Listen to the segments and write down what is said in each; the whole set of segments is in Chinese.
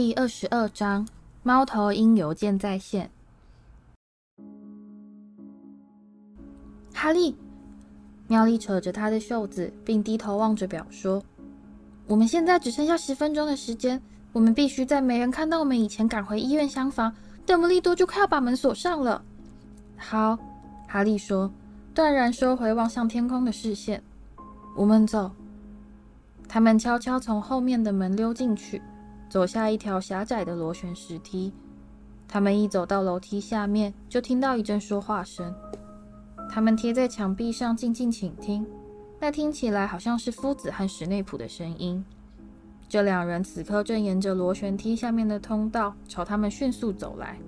第二十二章，猫头鹰邮件在线。哈利，妙丽扯着他的袖子，并低头望着表说：“我们现在只剩下十分钟的时间，我们必须在没人看到我们以前赶回医院厢房。邓布利多就快要把门锁上了。”好，哈利说，断然收回望向天空的视线。我们走。他们悄悄从后面的门溜进去，走下一条狭窄的螺旋石梯。他们一走到楼梯下面，就听到一阵说话声。他们贴在墙壁上，静静倾听。那听起来好像是夫子和史内普的声音。这两人此刻正沿着螺旋梯下面的通道朝他们迅速走来。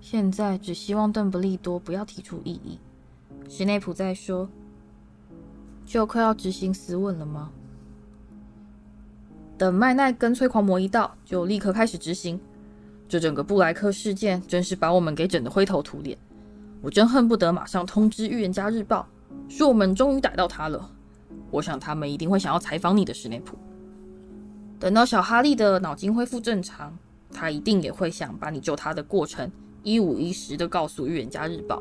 现在只希望邓布利多不要提出异议。史内普在说。就快要执行死吻了吗？等麦奈跟催狂魔一到，就立刻开始执行。这整个布莱克事件真是把我们给整得灰头土脸。我真恨不得马上通知《预言家日报》，说我们终于逮到他了。我想他们一定会想要采访你的，史内普。等到小哈利的脑筋恢复正常，他一定也会想把你救他的过程一五一十地告诉《预言家日报》。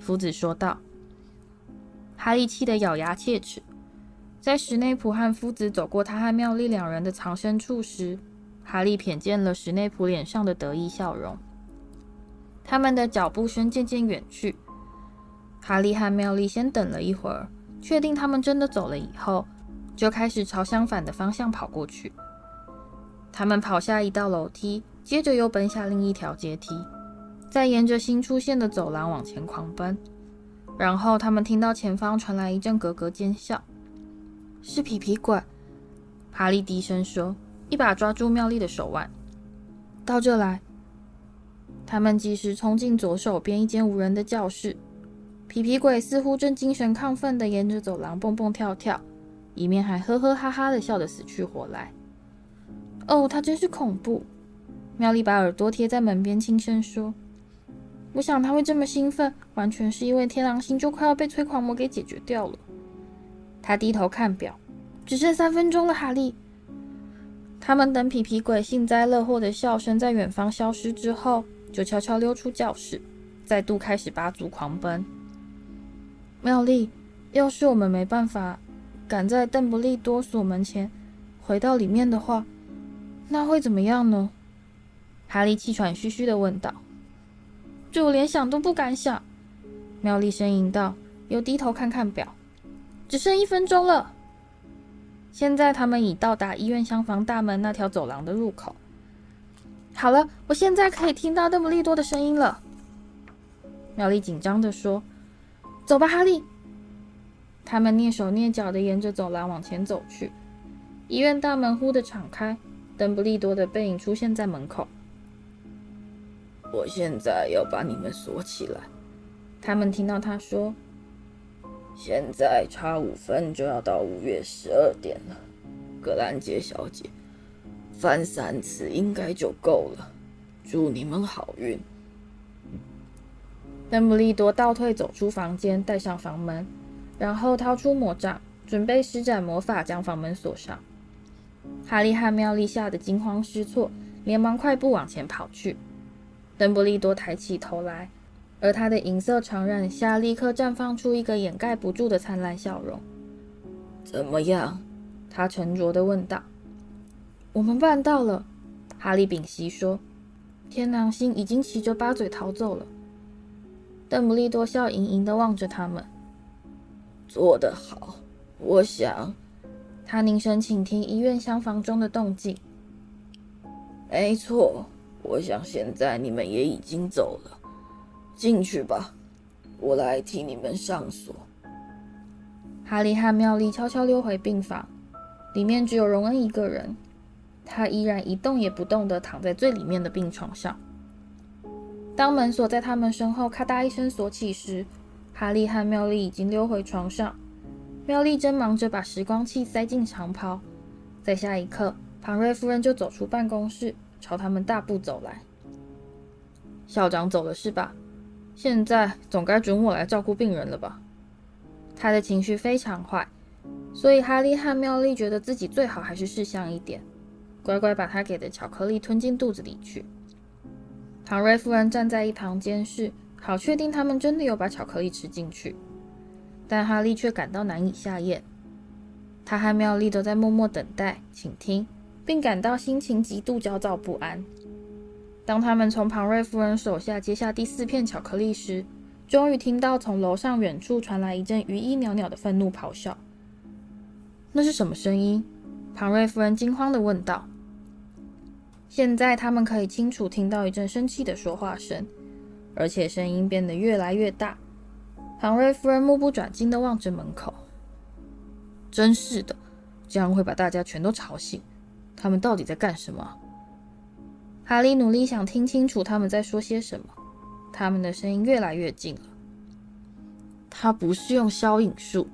夫子说道。哈利气得咬牙切齿，在史内普和夫子走过他和妙丽两人的藏身处时，哈利瞥见了史内普脸上的得意笑容。他们的脚步声渐渐远去，哈利和妙丽先等了一会儿，确定他们真的走了以后，就开始朝相反的方向跑过去。他们跑下一道楼梯，接着又奔下另一条阶梯，再沿着新出现的走廊往前狂奔。然后他们听到前方传来一阵咯咯尖笑，是皮皮鬼。哈利低声说，一把抓住妙丽的手腕，到这来。他们及时冲进左手边一间无人的教室，皮皮鬼似乎正精神亢奋地沿着走廊蹦蹦跳跳，一面还呵呵哈哈地笑得死去活来。哦，他真是恐怖！妙丽把耳朵贴在门边，轻声说。我想他会这么兴奋，完全是因为天狼星就快要被催狂魔给解决掉了。他低头看表，只剩三分钟了。哈利，他们等皮皮鬼幸灾乐祸的笑声在远方消失之后，就悄悄溜出教室，再度开始拔足狂奔。妙丽，要是我们没办法赶在邓布利多锁门前回到里面的话，那会怎么样呢？哈利气喘吁吁地问道。这我连想都不敢想，妙丽呻吟道，又低头看看表，只剩一分钟了。现在他们已到达医院厢房大门那条走廊的入口。好了，我现在可以听到邓布利多的声音了。妙丽紧张地说：“走吧，哈利。”他们蹑手蹑脚地沿着走廊往前走去。医院大门忽地敞开，邓布利多的背影出现在门口。我现在要把你们锁起来。他们听到他说：“现在差五分就要到五月十二点了。”格兰杰小姐，翻三次应该就够了。祝你们好运。邓布利多倒退走出房间，带上房门，然后掏出魔杖，准备施展魔法将房门锁上。哈利和妙丽吓得惊慌失措，连忙快步往前跑去。邓布利多抬起头来，而他的银色长髯下立刻绽放出一个掩盖不住的灿烂笑容。怎么样？他沉着地问道。我们办到了，哈利屏息说。天狼星已经骑着八嘴逃走了。邓布利多笑盈盈地望着他们。做得好，我想。他凝神倾听医院厢房中的动静。没错。我想现在你们也已经走了，进去吧，我来替你们上锁。哈利和妙丽悄悄溜回病房，里面只有荣恩一个人，他依然一动也不动地躺在最里面的病床上。当门锁在他们身后咔嗒一声锁起时，哈利和妙丽已经溜回床上，妙丽正忙着把时光器塞进长袍。在下一刻，庞瑞夫人就走出办公室。朝他们大步走来。校长走了是吧？现在总该准我来照顾病人了吧？他的情绪非常坏，所以哈利和妙丽觉得自己最好还是识相一点。乖乖把他给的巧克力吞进肚子里去。唐瑞夫人站在一旁监视，好确定他们真的有把巧克力吃进去。但哈利却感到难以下咽。他和妙丽都在默默等待、倾听，并感到心情极度焦躁不安。当他们从庞瑞夫人手下接下第四片巧克力时，终于听到从楼上远处传来一阵余音袅袅的愤怒咆哮。那是什么声音？庞瑞夫人惊慌地问道。现在他们可以清楚听到一阵生气的说话声，而且声音变得越来越大。庞瑞夫人目不转睛地望着门口。真是的，这样会把大家全都吵醒。他们到底在干什么？哈利努力想听清楚他们在说些什么。他们的声音越来越近了。他不是用消影术，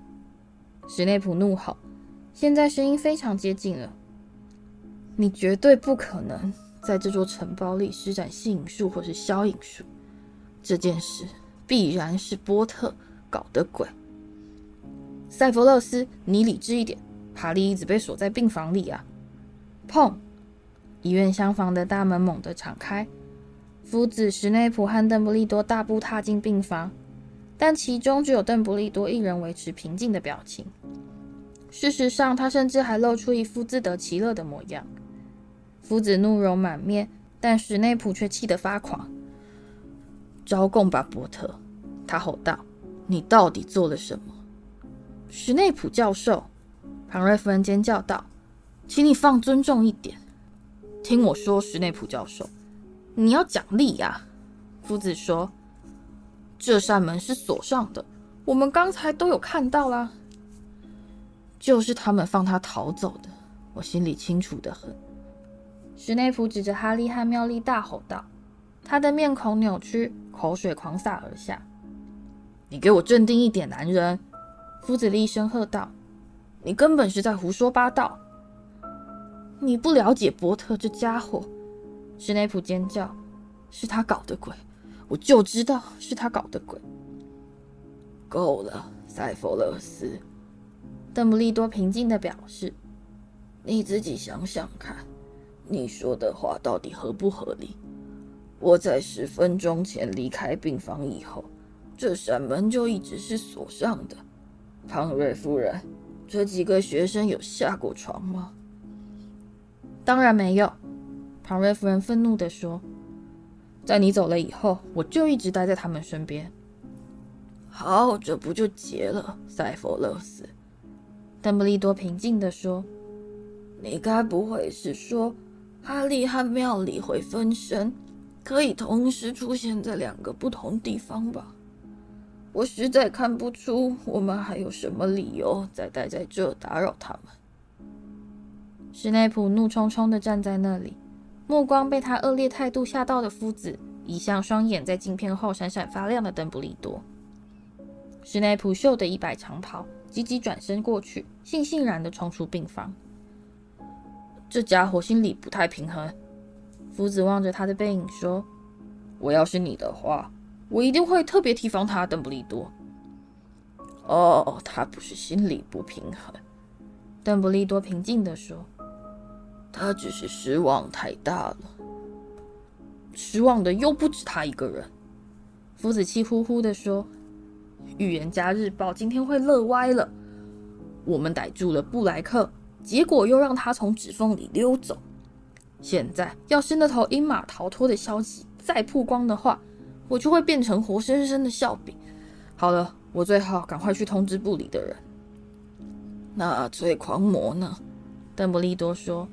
史内普怒吼。现在声音非常接近了。你绝对不可能在这座城堡里施展吸引术或是消影术。这件事。必然是波特搞的鬼。塞弗勒斯，你理智一点。哈利一直被锁在病房里啊！砰！医院厢房的大门猛地敞开，夫子史内普和邓布利多大步踏进病房，但其中只有邓布利多一人维持平静的表情。事实上，他甚至还露出一副自得其乐的模样。夫子怒容满面，但史内普却气得发狂。招供吧，波特！他吼道：“你到底做了什么？”史内普教授，庞瑞夫人尖叫道：“请你放尊重一点，听我说，史内普教授，你要奖励呀！”夫子说：“这扇门是锁上的，我们刚才都有看到啦。就是他们放他逃走的，我心里清楚得很。”史内普指着哈利和妙丽大吼道。他的面孔扭曲，口水狂洒而下。“你给我镇定一点，男人！”夫子厉声喝道，“你根本是在胡说八道！你不了解波特这家伙！”史内普尖叫，“是他搞的鬼！我就知道是他搞的鬼！”够了，塞弗勒斯。邓布利多平静地表示：“你自己想想看，你说的话到底合不合理？”我在十分钟前离开病房以后，这扇门就一直是锁上的。庞瑞夫人，这几个学生有下过床吗？当然没有。庞瑞夫人愤怒地说：“在你走了以后，我就一直待在他们身边。”好，这不就结了？塞佛勒斯，邓布利多平静地说：“你该不会是说哈利和妙丽会分身？”可以同时出现在两个不同地方吧？我实在看不出我们还有什么理由再待在这打扰他们。史内普怒冲冲地站在那里，目光被他恶劣态度吓到的夫子移向双眼在镜片后闪闪发亮的邓布利多。史内普袖的一摆长袍，急急转身过去，悻悻然地冲出病房。这家伙心里不太平衡。夫子望着他的背影说：“我要是你的话，我一定会特别提防他。”邓布利多。哦，他不是心里不平衡，邓布利多平静地说：“他只是失望太大了。失望的又不止他一个人。”夫子气呼呼地说：“预言家日报今天会乐歪了。我们逮住了布莱克，结果又让他从指缝里溜走。”现在，要是那头鹰马逃脱的消息再曝光的话，我就会变成活生生的笑柄。好了，我最好赶快去通知部里的人。那催狂魔呢？邓布利多说：“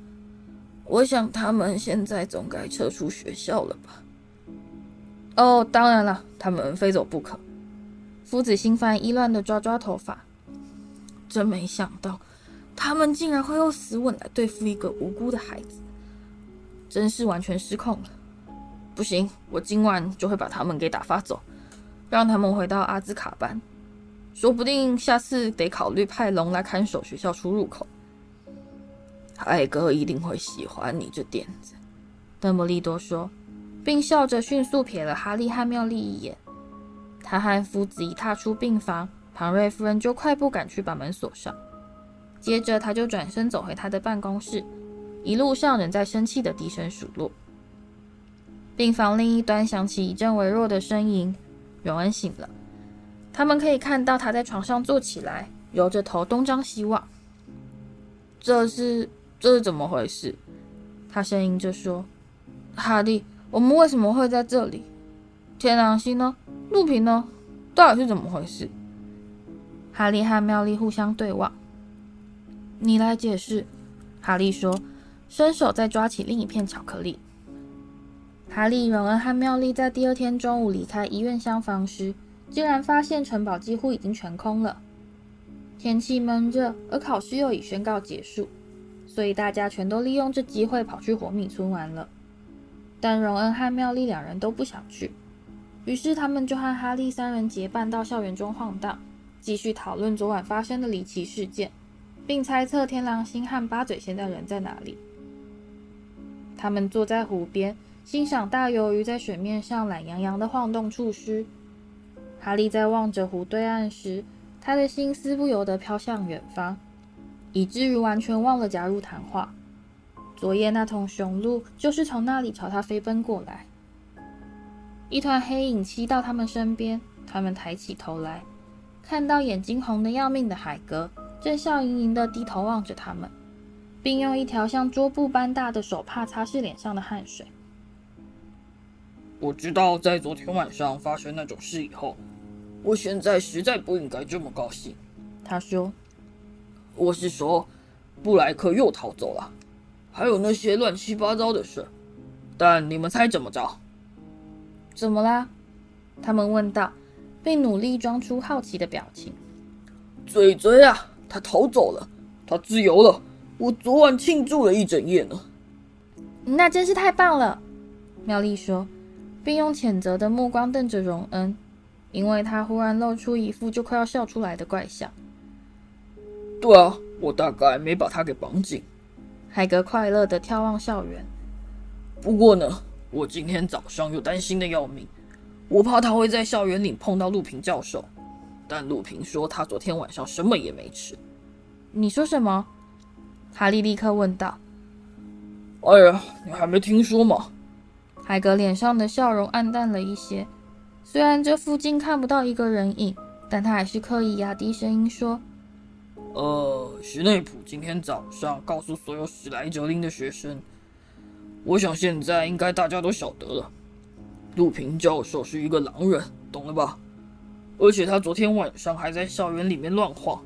我想他们现在总该撤出学校了吧？”哦，当然了，他们非走不可。夫子心烦意乱地抓抓头发，真没想到，他们竟然会用死吻来对付一个无辜的孩子。真是完全失控了，不行，我今晚就会把他们给打发走，让他们回到阿兹卡班。说不定下次得考虑派龙来看守学校出入口。海格一定会喜欢你这点子，邓布利多说，并笑着迅速瞥了哈利和妙丽一眼。他和夫子一踏出病房，庞瑞夫人就快步赶去把门锁上，接着他就转身走回他的办公室。一路上仍在生气的低声数落。病房另一端响起一阵微弱的呻吟，荣恩醒了。他们可以看到他在床上坐起来，揉着头东张西望。这是这是怎么回事？他呻吟着说：“哈利，我们为什么会在这里？天狼星呢？路平呢？到底是怎么回事？”哈利和妙丽互相对望。你来解释，哈利说，伸手再抓起另一片巧克力。哈利、荣恩和妙丽在第二天中午离开医院厢房时，竟然发现城堡几乎已经全空了。天气闷热，而考试又已宣告结束，所以大家全都利用这机会跑去活米村玩了。但荣恩和妙丽两人都不想去，于是他们就和哈利三人结伴到校园中晃荡。继续讨论昨晚发生的离奇事件，并猜测天狼星和八嘴现在人在哪里。他们坐在湖边，欣赏大鱿鱼在水面上懒洋洋地晃动触须。哈利在望着湖对岸时，他的心思不由得飘向远方，以至于完全忘了加入谈话。昨夜那头雄鹿就是从那里朝他飞奔过来。一团黑影吸到他们身边，他们抬起头来。看到眼睛红得要命的海格，正笑盈盈地低头望着他们，并用一条像桌布般大的手帕擦拭脸上的汗水。我知道，在昨天晚上发生那种事以后，我现在实在不应该这么高兴。他说：“我是说，布莱克又逃走了，还有那些乱七八糟的事。但你们猜怎么着？怎么啦？”他们问道。并努力装出好奇的表情。嘴嘴啊，他逃走了，他自由了。我昨晚庆祝了一整夜呢。那真是太棒了，妙丽说，并用谴责的目光瞪着荣恩，因为他忽然露出一副就快要笑出来的怪相。对啊，我大概没把他给绑紧。海格快乐地眺望校园。不过呢，我今天早上又担心的要命。我怕他会在校园里碰到陆平教授，但陆平说他昨天晚上什么也没吃。你说什么？哈利立刻问道。哎呀，你还没听说吗？海格脸上的笑容暗淡了一些，虽然这附近看不到一个人影，但他还是刻意压低声音说：“呃，史内普今天早上告诉所有史莱哲林的学生，我想现在应该大家都晓得了。”陆平教授是一个狼人，懂了吧？而且他昨天晚上还在校园里面乱晃。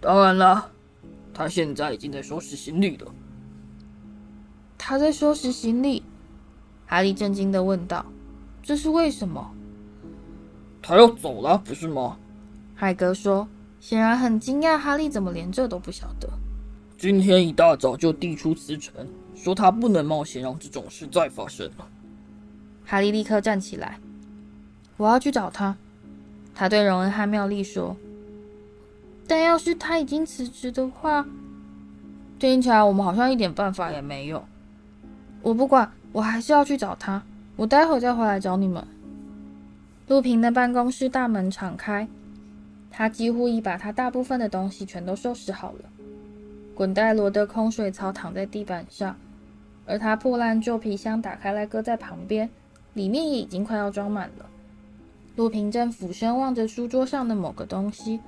当然了，他现在已经在收拾行李了。他在收拾行李？哈利震惊的问道：“这是为什么？”他要走了，不是吗？海格说，显然很惊讶，哈利怎么连这都不晓得。今天一大早就递出辞呈，说他不能冒险让这种事再发生了。哈利立刻站起来，我要去找他。他对荣恩和妙丽说：“但要是他已经辞职的话，听起来我们好像一点办法也没有。我不管，我还是要去找他。我待会再回来找你们。”陆平的办公室大门敞开，他几乎已把他大部分的东西全都收拾好了。滚带罗的空水槽躺在地板上，而他破烂旧皮箱打开来搁在旁边。里面也已经快要装满了。陆平正俯身望着书桌上的某个东西，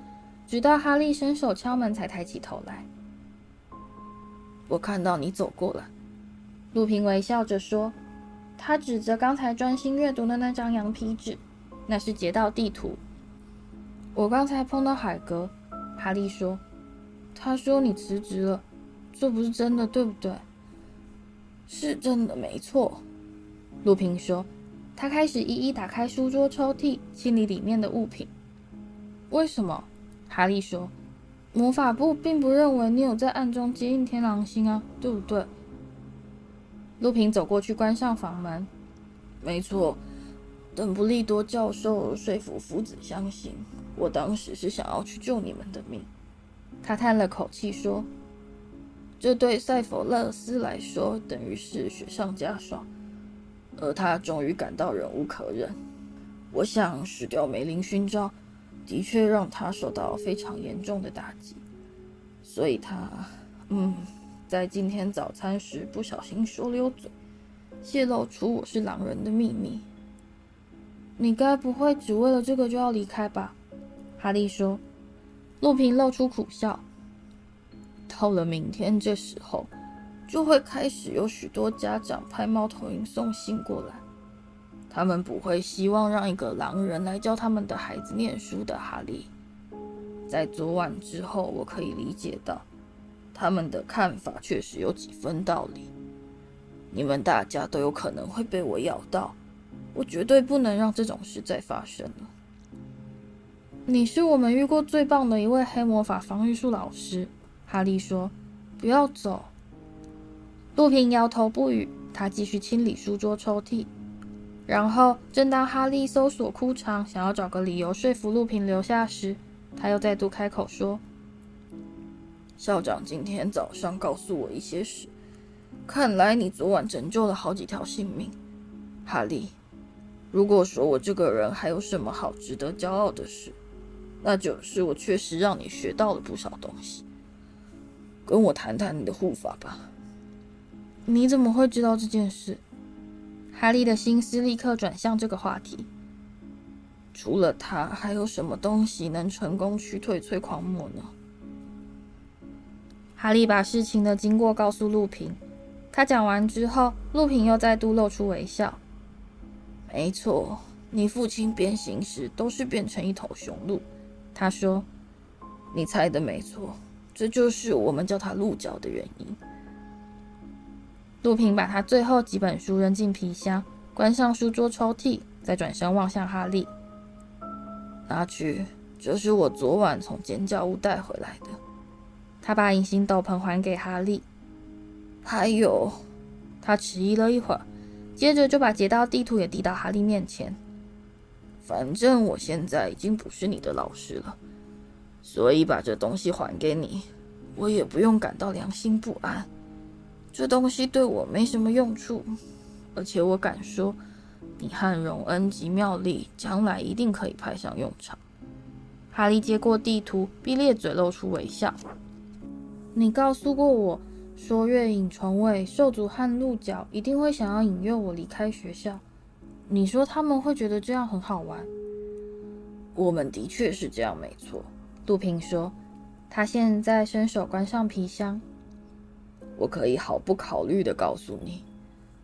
直到哈利伸手敲门才抬起头来。我看到你走过来，陆平微笑着说。他指着刚才专心阅读的那张羊皮纸，那是劫道地图。我刚才碰到海格，哈利说。他说你辞职了，这不是真的，对不对？是真的，没错。陆平说。他开始一一打开书桌抽屉，清理里面的物品。为什么？哈利说：“魔法部并不认为你有在暗中接应天狼星啊，对不对？”陆平走过去，关上房门。没错，邓布利多教授说服夫子相信，我当时是想要去救你们的命。他叹了口气说：“这对塞弗勒斯来说，等于是雪上加霜。”而他终于感到忍无可忍。我想，失掉梅林勋章的确让他受到非常严重的打击，所以他，嗯，在今天早餐时不小心说溜嘴，泄露出我是狼人的秘密。你该不会只为了这个就要离开吧？哈利说。陆平露出苦笑。到了明天这时候，就会开始有许多家长派猫头鹰送信过来。他们不会希望让一个狼人来教他们的孩子念书的，哈利。在昨晚之后，我可以理解到他们的看法确实有几分道理。你们大家都有可能会被我咬到，我绝对不能让这种事再发生了。你是我们遇过最棒的一位黑魔法防御术老师，哈利说。不要走。陆平摇头不语，他继续清理书桌抽屉。然后，正当哈利搜索裤长，想要找个理由说服陆平留下时，他又再度开口说：“校长今天早上告诉我一些事，看来你昨晚拯救了好几条性命，哈利。如果说我这个人还有什么好值得骄傲的事，那就是我确实让你学到了不少东西。跟我谈谈你的护法吧。你怎么会知道这件事？”哈利的心思立刻转向这个话题。除了他，还有什么东西能成功驱退催狂魔呢？哈利把事情的经过告诉陆平。他讲完之后，陆平又再度露出微笑。没错，你父亲变形时都是变成一头雄鹿。他说：“你猜的没错，这就是我们叫他鹿角的原因。”陆平把他最后几本书扔进皮箱，关上书桌抽屉，再转身望向哈利：“拿去，这是我昨晚从尖叫屋带回来的。”他把隐形斗篷还给哈利。还有，他迟疑了一会儿，接着就把劫盗地图也递到哈利面前。反正我现在已经不是你的老师了，所以把这东西还给你，我也不用感到良心不安。这东西对我没什么用处，而且我敢说，你和荣恩及妙丽将来一定可以派上用场。哈利接过地图，并咧嘴露出微笑。你告诉过我说，月影床尾、兽族和鹿角一定会想要引诱我离开学校。你说他们会觉得这样很好玩？我们的确是这样，没错。杜平说，他现在伸手关上皮箱。我可以毫不考虑的告诉你，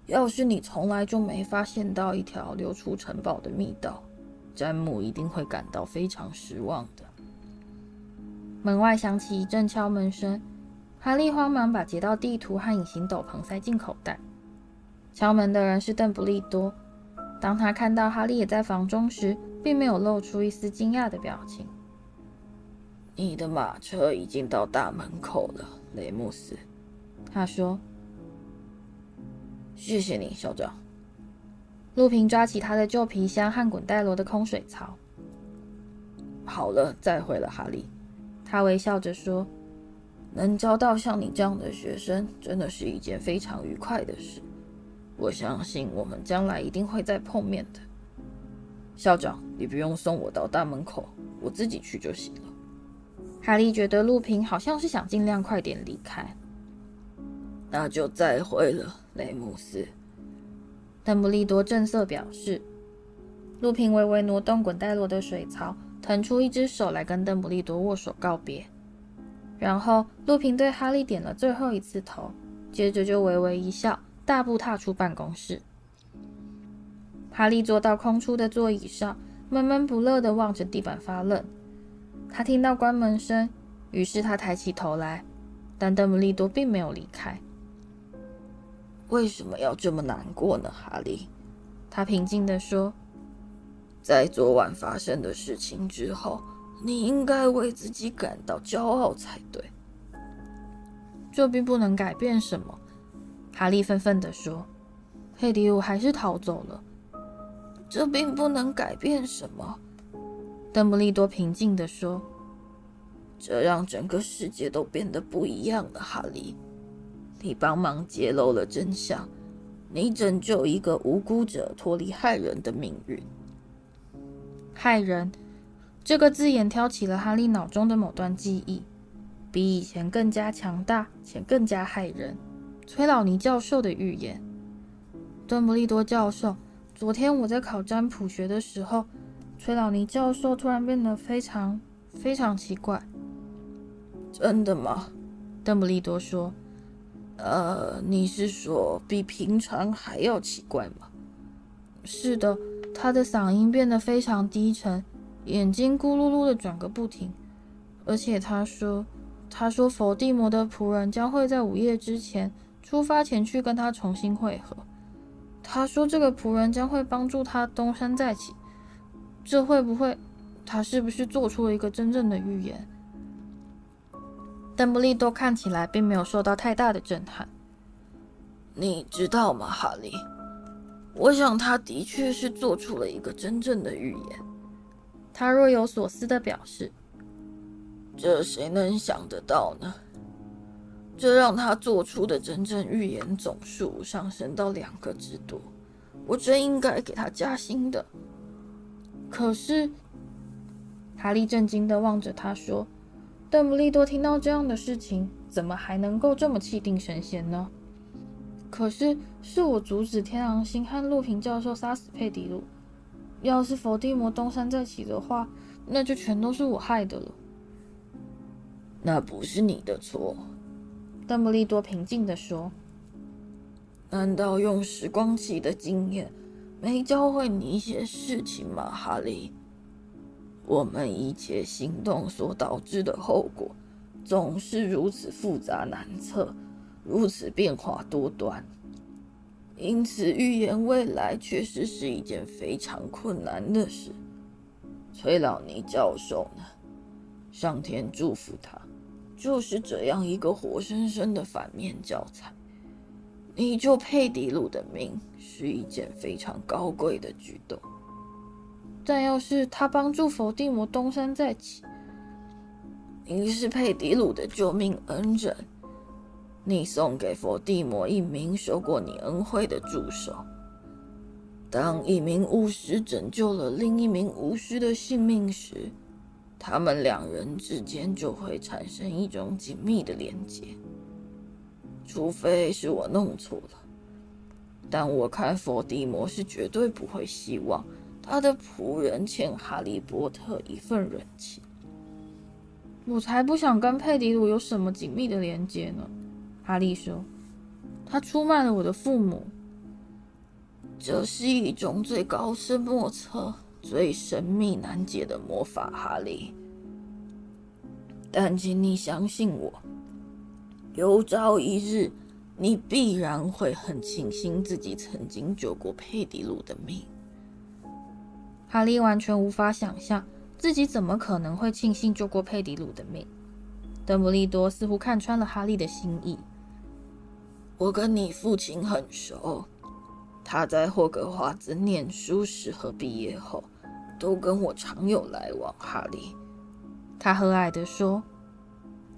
要是你从来就没发现到一条流出城堡的密道，詹姆一定会感到非常失望的。门外响起一阵敲门声，哈利慌忙把截到地图和隐形斗篷塞进口袋。敲门的人是邓布利多。当他看到哈利也在房中时，并没有露出一丝惊讶的表情。你的马车已经到大门口了，雷姆斯。他说：“谢谢你，校长。”陆平抓起他的旧皮箱和滚带罗的空水槽。好了，再会了，哈利。他微笑着说：“能招到像你这样的学生，真的是一件非常愉快的事。我相信我们将来一定会再碰面的。”校长，你不用送我到大门口，我自己去就行了。哈利觉得陆平好像是想尽量快点离开。那就再会了，雷姆斯。邓布利多正色表示。陆平微微挪动滚带落的水槽，腾出一只手来跟邓布利多握手告别。然后，陆平对哈利点了最后一次头，接着就微微一笑，大步踏出办公室。哈利坐到空出的座椅上，闷闷不乐地望着地板发愣。他听到关门声，于是他抬起头来，但邓布利多并没有离开。为什么要这么难过呢，哈利？他平静地说：“在昨晚发生的事情之后，你应该为自己感到骄傲才对。”这并不能改变什么，哈利愤愤地说：“佩迪鲁还是逃走了。”这并不能改变什么，邓布利多平静地说：“这让整个世界都变得不一样了，哈利。”你帮忙揭露了真相，你拯救一个无辜者脱离害人的命运。害人这个字眼挑起了哈利脑中的某段记忆，比以前更加强大且更加骇人。崔老尼教授的预言。邓布利多教授，昨天我在考占卜学的时候，崔老尼教授突然变得非常非常奇怪。真的吗？邓布利多说。呃，你是说比平常还要奇怪吗？是的，他的嗓音变得非常低沉，眼睛咕噜噜的转个不停，而且他说，他说佛地魔的仆人将会在午夜之前出发前去跟他重新会合。他说这个仆人将会帮助他东山再起，这会不会？他是不是做出了一个真正的预言？邓布利多看起来并没有受到太大的震撼。你知道吗，哈利？我想他的确是做出了一个真正的预言。他若有所思地表示：“这谁能想得到呢？这让他做出的真正预言总数上升到两个之多。我真应该给他加薪的。”可是，哈利震惊地望着他说。邓布利多听到这样的事情，怎么还能够这么气定神闲呢？可是是我阻止天狼星和路平教授杀死佩迪鲁。要是伏地魔东山再起的话，那就全都是我害的了。那不是你的错，邓布利多平静地说。难道用时光器的经验没教会你一些事情吗，哈利？我们一切行动所导致的后果，总是如此复杂难测，如此变化多端。因此，预言未来确实是一件非常困难的事。崔老尼教授呢？上天祝福他，就是这样一个活生生的反面教材。你救佩迪鲁的命是一件非常高贵的举动。但要是他帮助佛地魔东山再起，你是佩迪鲁的救命恩人，你送给佛地魔一名受过你恩惠的助手。当一名巫师拯救了另一名巫师的性命时，他们两人之间就会产生一种紧密的连接。除非是我弄错了，但我看佛地魔是绝对不会希望。他的仆人欠哈利波特一份人情，我才不想跟佩迪鲁有什么紧密的连接呢。哈利说：“他出卖了我的父母，这是一种最高深莫测、最神秘难解的魔法，哈利。但请你相信我，有朝一日，你必然会很庆幸自己曾经救过佩迪鲁的命。”哈利完全无法想象自己怎么可能会庆幸救过佩迪鲁的命。邓布利多似乎看穿了哈利的心意。我跟你父亲很熟，他在霍格华兹念书时和毕业后都跟我常有来往。哈利，他和蔼地说：“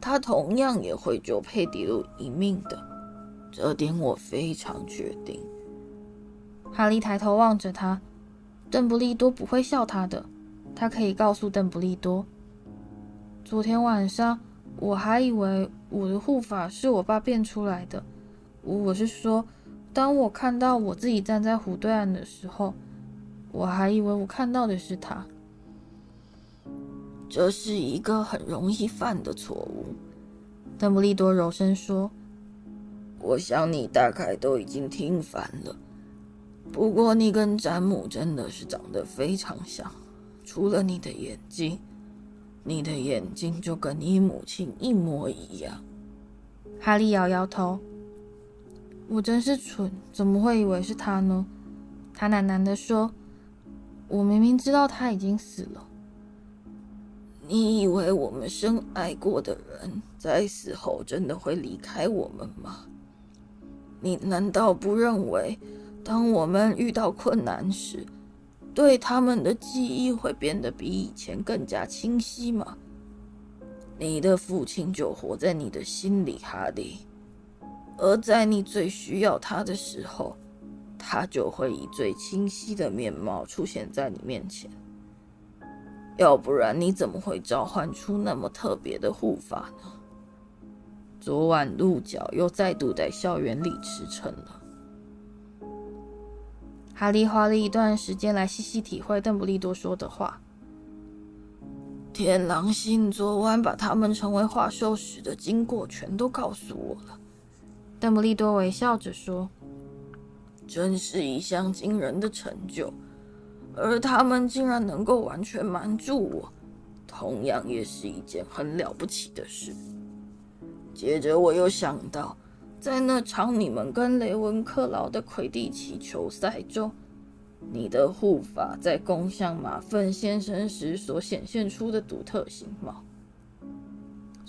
他同样也会救佩迪鲁一命的，这点我非常确定。”哈利抬头望着他。邓布利多不会笑他的，他可以告诉邓布利多，昨天晚上我还以为我的护法是我爸变出来的。我是说，当我看到我自己站在湖对岸的时候，我还以为我看到的是他。这是一个很容易犯的错误，邓布利多柔声说。我想你大概都已经听烦了。不过你跟詹姆真的是长得非常像，除了你的眼睛，你的眼睛就跟你母亲一模一样。哈利摇摇头，我真是蠢，怎么会以为是他呢？他喃喃地说：“我明明知道他已经死了。”你以为我们深爱过的人在死后真的会离开我们吗？你难道不认为？当我们遇到困难时，对他们的记忆会变得比以前更加清晰吗？你的父亲就活在你的心里，哈利。而在你最需要他的时候，他就会以最清晰的面貌出现在你面前。要不然，你怎么会召唤出那么特别的护法呢？昨晚鹿角又再度在校园里驰骋了。哈利花了一段时间来细细体会邓布利多说的话。天狼星昨晚把他们成为化兽师的经过全都告诉我了。邓布利多微笑着说：“真是一项惊人的成就，而他们竟然能够完全瞒住我，同样也是一件很了不起的事。”接着我又想到。在那场你们跟雷文克劳的魁地奇球赛中，你的护法在攻向马粪先生时所显现出的独特形貌，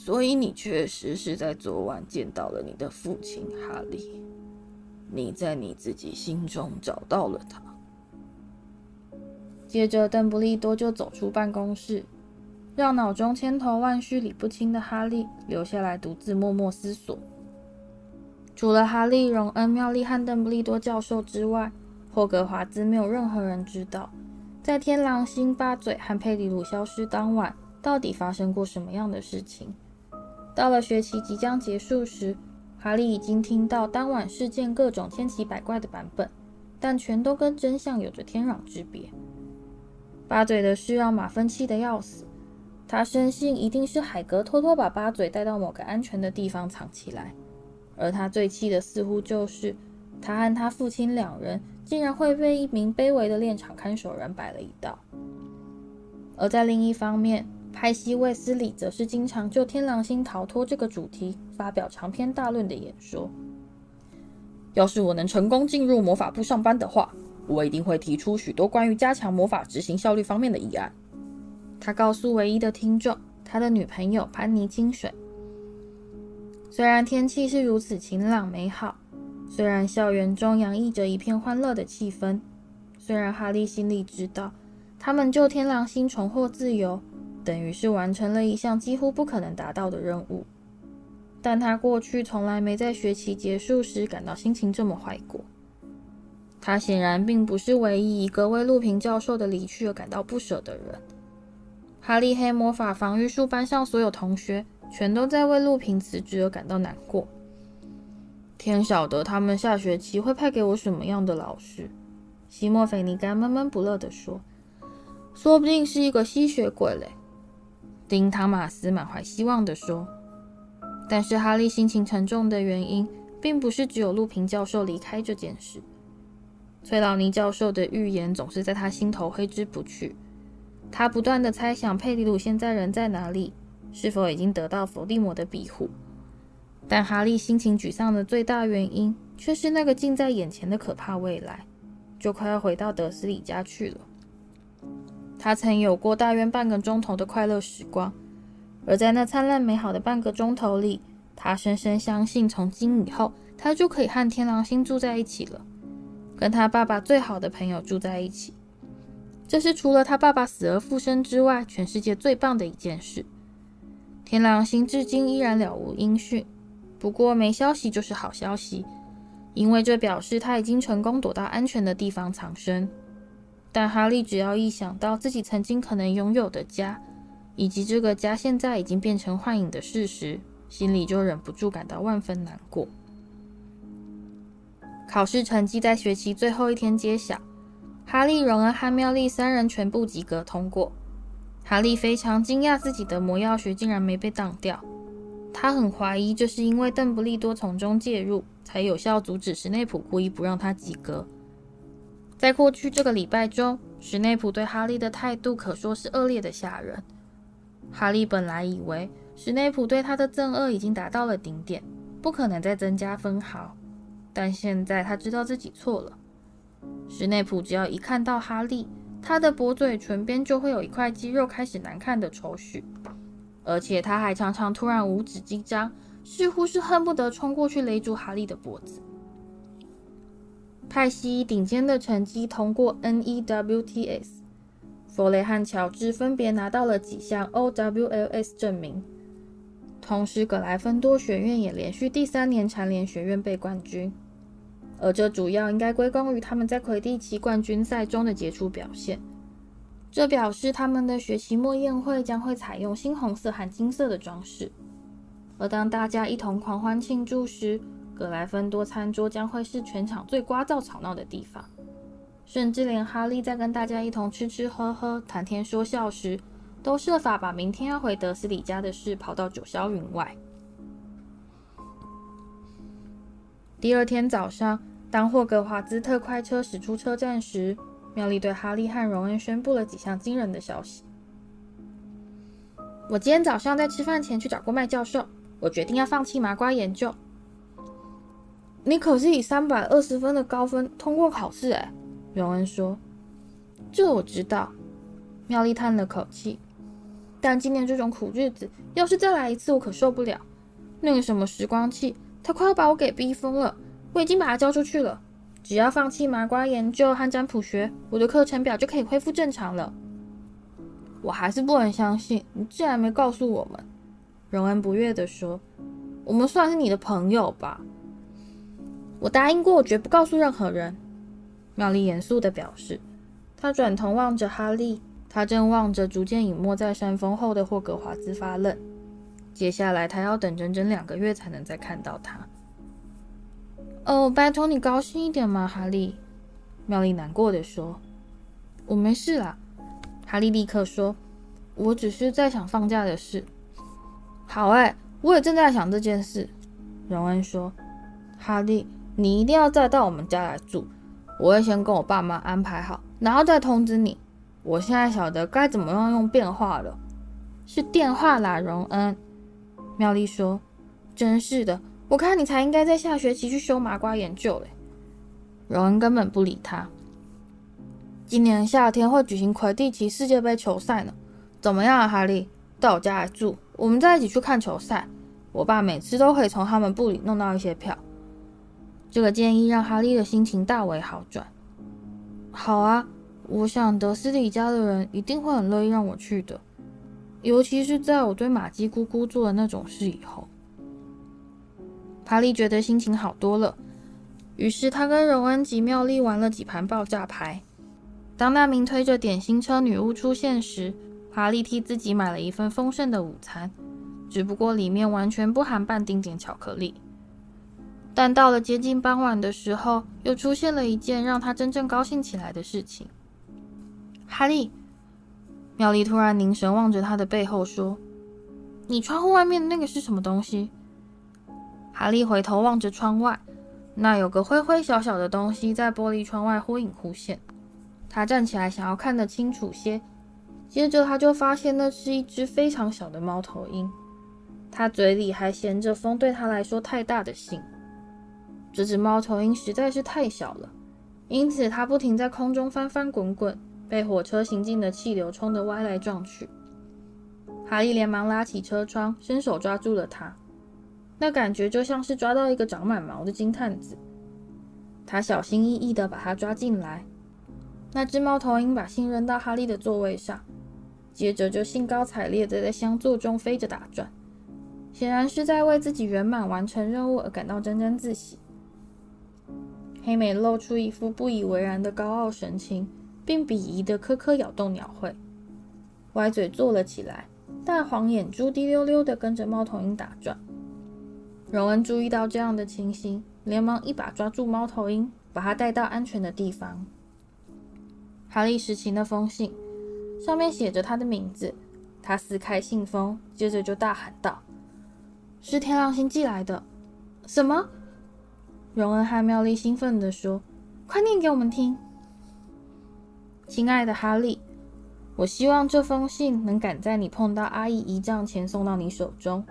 所以你确实是在昨晚见到了你的父亲哈利。你在你自己心中找到了他。接着，邓布利多就走出办公室，让脑中千头万绪、理不清的哈利留下来独自默默思索。除了哈利、荣恩、妙丽和邓布利多教授之外，霍格华兹没有任何人知道，在天狼星、八嘴和佩里鲁消失当晚，到底发生过什么样的事情。到了学期即将结束时，哈利已经听到当晚事件各种千奇百怪的版本，但全都跟真相有着天壤之别。八嘴的事让马芬气得要死，他深信一定是海格偷偷把八嘴带到某个安全的地方藏起来。而他最气的似乎就是，他和他父亲两人竟然会被一名卑微的炼场看守人摆了一道。而在另一方面，派西卫斯理则是经常就天狼星逃脱这个主题发表长篇大论的演说。要是我能成功进入魔法部上班的话，我一定会提出许多关于加强魔法执行效率方面的议案。他告诉唯一的听众，他的女朋友潘妮清水。虽然天气是如此晴朗美好，虽然校园中洋溢着一片欢乐的气氛，虽然哈利心里知道，他们救天狼星重获自由，等于是完成了一项几乎不可能达到的任务，但他过去从来没在学期结束时感到心情这么坏过。他显然并不是唯一一个为陆平教授的离去而感到不舍的人。哈利黑魔法防御术班上所有同学。全都在为陆平辞职而感到难过。天晓得他们下学期会派给我什么样的老师。西莫菲尼甘闷闷不乐地说：“说不定是一个吸血鬼嘞。”丁汤马斯满怀希望地说：“但是哈利心情沉重的原因，并不是只有路平教授离开这件事。崔老尼教授的预言总是在他心头挥之不去。他不断地猜想佩里鲁现在人在哪里。”是否已经得到伏地魔的庇护？但哈利心情沮丧的最大原因，却是那个近在眼前的可怕未来，就快要回到德斯里家去了。他曾有过大约半个钟头的快乐时光，而在那灿烂美好的半个钟头里，他深深相信，从今以后，他就可以和天狼星住在一起了，跟他爸爸最好的朋友住在一起。这是除了他爸爸死而复生之外，全世界最棒的一件事。天狼星至今依然了无音讯，不过没消息就是好消息，因为这表示他已经成功躲到安全的地方藏身。但哈利只要一想到自己曾经可能拥有的家，以及这个家现在已经变成幻影的事实，心里就忍不住感到万分难过。考试成绩在学期最后一天揭晓，哈利、荣恩和妙丽三人全部及格通过。哈利非常惊讶，自己的魔药学竟然没被挡掉。他很怀疑，这是因为邓布利多从中介入，才有效阻止史内普故意不让他及格。在过去这个礼拜中，史内普对哈利的态度可说是恶劣的吓人。哈利本来以为史内普对他的憎恶已经达到了顶点，不可能再增加分毫。但现在他知道自己错了。史内普只要一看到哈利，他的薄嘴唇边就会有一块肌肉开始难看的抽搐，而且他还常常突然五指紧张，似乎是恨不得冲过去勒住哈利的脖子。派西顶尖的成绩通过 NEWTS，弗雷和乔治分别拿到了几项 OWLS 证明，同时葛莱芬多学院也连续第三年蝉联学院杯冠军。而这主要应该归功于他们在魁地奇冠军赛中的杰出表现。这表示他们的学期末宴会将会采用猩红色和金色的装饰。而当大家一同狂欢庆祝时，格莱芬多餐桌将会是全场最聒噪吵闹的地方。甚至连哈利在跟大家一同吃吃喝喝、谈天说笑时，都设法把明天要回德思礼家的事抛到九霄云外。第二天早上，当霍格华兹特快车驶出车站时，妙丽对哈利和荣恩宣布了几项惊人的消息。我今天早上在吃饭前去找过麦教授，我决定要放弃麻瓜研究。你可是以三百二十分的高分通过考试哎，荣恩说。这我知道。妙丽叹了口气。但今年这种苦日子，要是再来一次，我可受不了。那个什么时光器。他快要把我给逼疯了，我已经把他交出去了。只要放弃麻瓜研究和占卜学，我的课程表就可以恢复正常了。我还是不能相信，你竟然没告诉我们。荣恩不悦地说：“我们算是你的朋友吧？”我答应过，我绝不告诉任何人。妙丽严肃地表示。他转头望着哈利，他正望着逐渐隐没在山峰后的霍格华兹发愣。接下来，他要等整整两个月才能再看到他。哦，拜托你高兴一点嘛，哈利。妙丽难过的说：“我没事啦。”哈利立刻说：“我只是在想放假的事。”好哎，我也正在想这件事。荣恩说：“哈利，你一定要再到我们家来住。我会先跟我爸妈安排好，然后再通知你。我现在晓得该怎么样用电话了。是电话啦，荣恩。”妙丽说：“真是的，我看你才应该在下学期去修麻瓜研究嘞。”荣恩根本不理他。今年夏天会举行魁地奇世界杯球赛呢，怎么样啊，哈利？到我家来住，我们再一起去看球赛。我爸每次都可以从他们部里弄到一些票。这个建议让哈利的心情大为好转。好啊，我想德斯里家的人一定会很乐意让我去的。尤其是在我对玛姬姑姑做了那种事以后，哈利觉得心情好多了。于是他跟荣恩及妙丽玩了几盘爆炸牌。当那名推着点心车女巫出现时，哈利替自己买了一份丰盛的午餐，只不过里面完全不含半丁点巧克力。但到了接近傍晚的时候，又出现了一件让他真正高兴起来的事情。哈利。妙丽突然凝神望着他的背后，说：“你窗户外面的那个是什么东西？”哈利回头望着窗外，那有个灰灰小小的东西在玻璃窗外忽隐忽现。他站起来想要看得清楚些，接着他就发现那是一只非常小的猫头鹰，它嘴里还衔着风对他来说太大的信。这只猫头鹰实在是太小了，因此它不停在空中翻翻滚滚。被火车行进的气流冲得歪来撞去，哈利连忙拉起车窗，伸手抓住了它。那感觉就像是抓到一个长满毛的金探子。他小心翼翼地把它抓进来。那只猫头鹰把信扔到哈利的座位上，接着就兴高采烈地在厢座中飞着打转，显然是在为自己圆满完成任务而感到沾沾自喜。黑美露出一副不以为然的高傲神情。并鄙夷的颗颗咬动鸟喙，歪嘴坐了起来，大黄眼珠滴溜溜的跟着猫头鹰打转。荣恩注意到这样的情形，连忙一把抓住猫头鹰，把它带到安全的地方。哈利拾起那封信，上面写着他的名字。他撕开信封，接着就大喊道：“是天狼星寄来的！”什么？荣恩和妙丽兴奋地说：“快念给我们听！”亲爱的哈利，我希望这封信能赶在你碰到阿姨姨丈前送到你手中。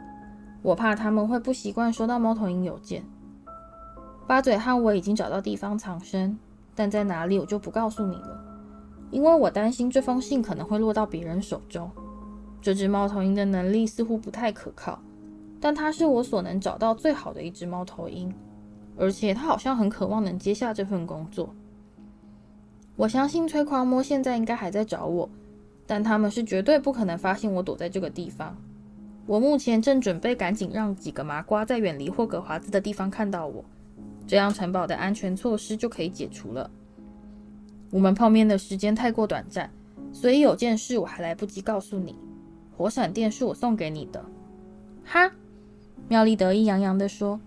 我怕他们会不习惯收到猫头鹰邮件。八嘴和我已经找到地方藏身，但在哪里我就不告诉你了，因为我担心这封信可能会落到别人手中。这只猫头鹰的能力似乎不太可靠，但它是我所能找到最好的一只猫头鹰，而且他好像很渴望能接下这份工作。我相信催狂魔现在应该还在找我，但他们是绝对不可能发现我躲在这个地方。我目前正准备赶紧让几个麻瓜在远离霍格华兹的地方看到我，这样城堡的安全措施就可以解除了。我们碰面的时间太过短暂，所以有件事我还来不及告诉你。火闪电是我送给你的。哈，妙丽得意洋洋地说：“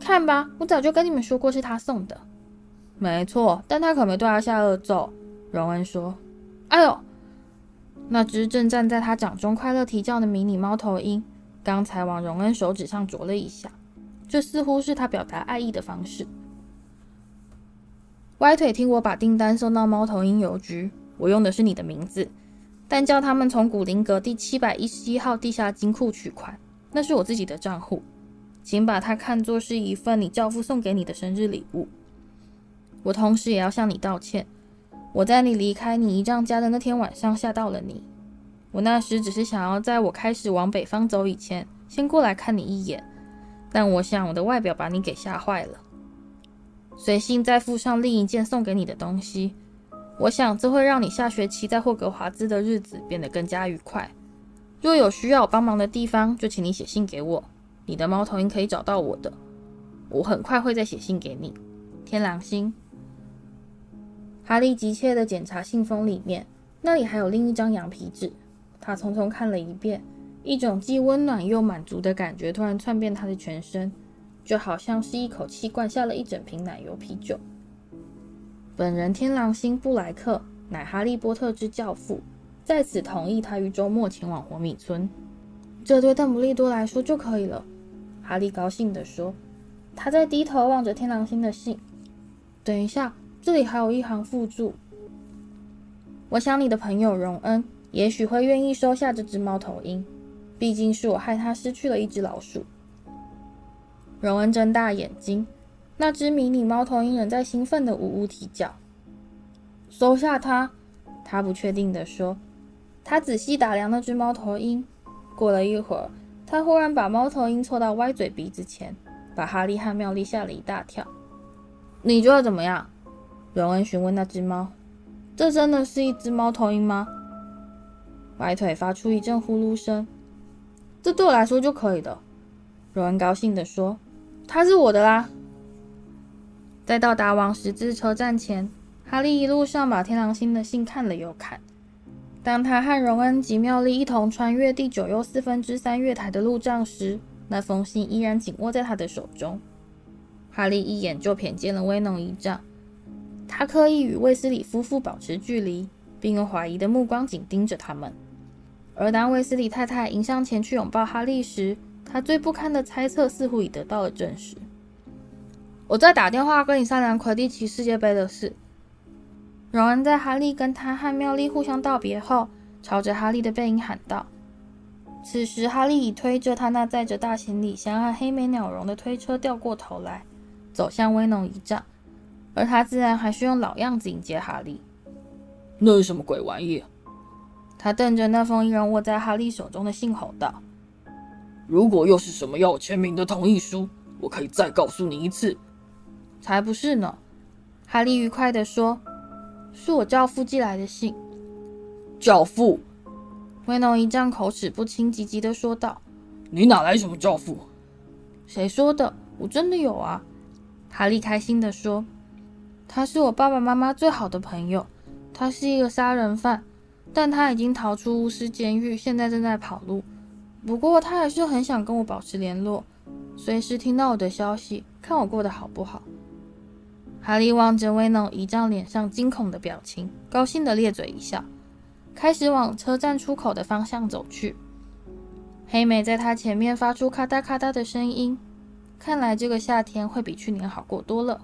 看吧，我早就跟你们说过是他送的。”没错，但他可没对他下恶咒。荣恩说：“哎呦！”那只正站在他掌中快乐啼叫的迷你猫头鹰，刚才往荣恩手指上啄了一下，这似乎是他表达爱意的方式。歪腿听我把订单送到猫头鹰邮局，我用的是你的名字，但叫他们从古灵阁第七百一十一号地下金库取款，那是我自己的账户，请把它看作是一份你教父送给你的生日礼物。我同时也要向你道歉。我在你离开你姨丈家的那天晚上吓到了你。我那时只是想要在我开始往北方走以前，先过来看你一眼。但我想我的外表把你给吓坏了。随信再附上另一件送给你的东西。我想这会让你下学期在霍格华兹的日子变得更加愉快。若有需要我帮忙的地方，就请你写信给我。你的猫头鹰可以找到我的。我很快会再写信给你。天狼星。哈利急切地检查信封里面，那里还有另一张羊皮纸。他匆匆看了一遍，一种既温暖又满足的感觉突然窜遍他的全身，就好像是一口气灌下了一整瓶奶油啤酒。本人天狼星布莱克乃哈利波特之教父，在此同意他于周末前往活米村。这对邓布利多来说就可以了。哈利高兴地说。他在低头望着天狼星的信。等一下。这里还有一行附注。我想你的朋友荣恩也许会愿意收下这只猫头鹰，毕竟是我害他失去了一只老鼠。荣恩睁大眼睛，那只迷你猫头鹰仍在兴奋地呜呜啼叫。收下它，他不确定地说。他仔细打量那只猫头鹰。过了一会儿，他忽然把猫头鹰凑到歪嘴鼻子前，把哈利和妙丽吓了一大跳。你觉得怎么样？荣恩询问那只猫：“这真的是一只猫头鹰吗？”歪腿发出一阵呼噜声。“这对我来说就可以的。”荣恩高兴地说：“它是我的啦！”在到达王十字车站前，哈利一路上把天狼星的信看了又看。当他和荣恩及妙丽一同穿越第九又四分之三月台的路障时，那封信依然紧握在他的手中。哈利一眼就瞥见了威农姨丈。他刻意与卫斯理夫妇保持距离，并用怀疑的目光紧盯着他们。而当卫斯理太太迎上前去拥抱哈利时，他最不堪的猜测似乎已得到了证实。我在打电话跟你商量魁地奇世界杯的事。荣恩在哈利跟他和妙丽互相道别后，朝着哈利的背影喊道。此时，哈利已推着他那载着大行李箱和黑莓鸟绒的推车掉过头来，走向威农一丈。而他自然还是用老样子迎接哈利。那是什么鬼玩意？他瞪着那封依然握在哈利手中的信吼道：“如果又是什么要我签名的同意书，我可以再告诉你一次。”才不是呢！哈利愉快地说：“是我教父寄来的信。”教父？威农一丈口齿不清，急急的说道：“你哪来什么教父？”谁说的？我真的有啊！哈利开心的说。他是我爸爸妈妈最好的朋友，他是一个杀人犯，但他已经逃出巫师监狱，现在正在跑路。不过他还是很想跟我保持联络，随时听到我的消息，看我过得好不好。哈利望着威农一张脸上惊恐的表情，高兴的咧嘴一笑，开始往车站出口的方向走去。黑莓在他前面发出咔嗒咔嗒的声音，看来这个夏天会比去年好过多了。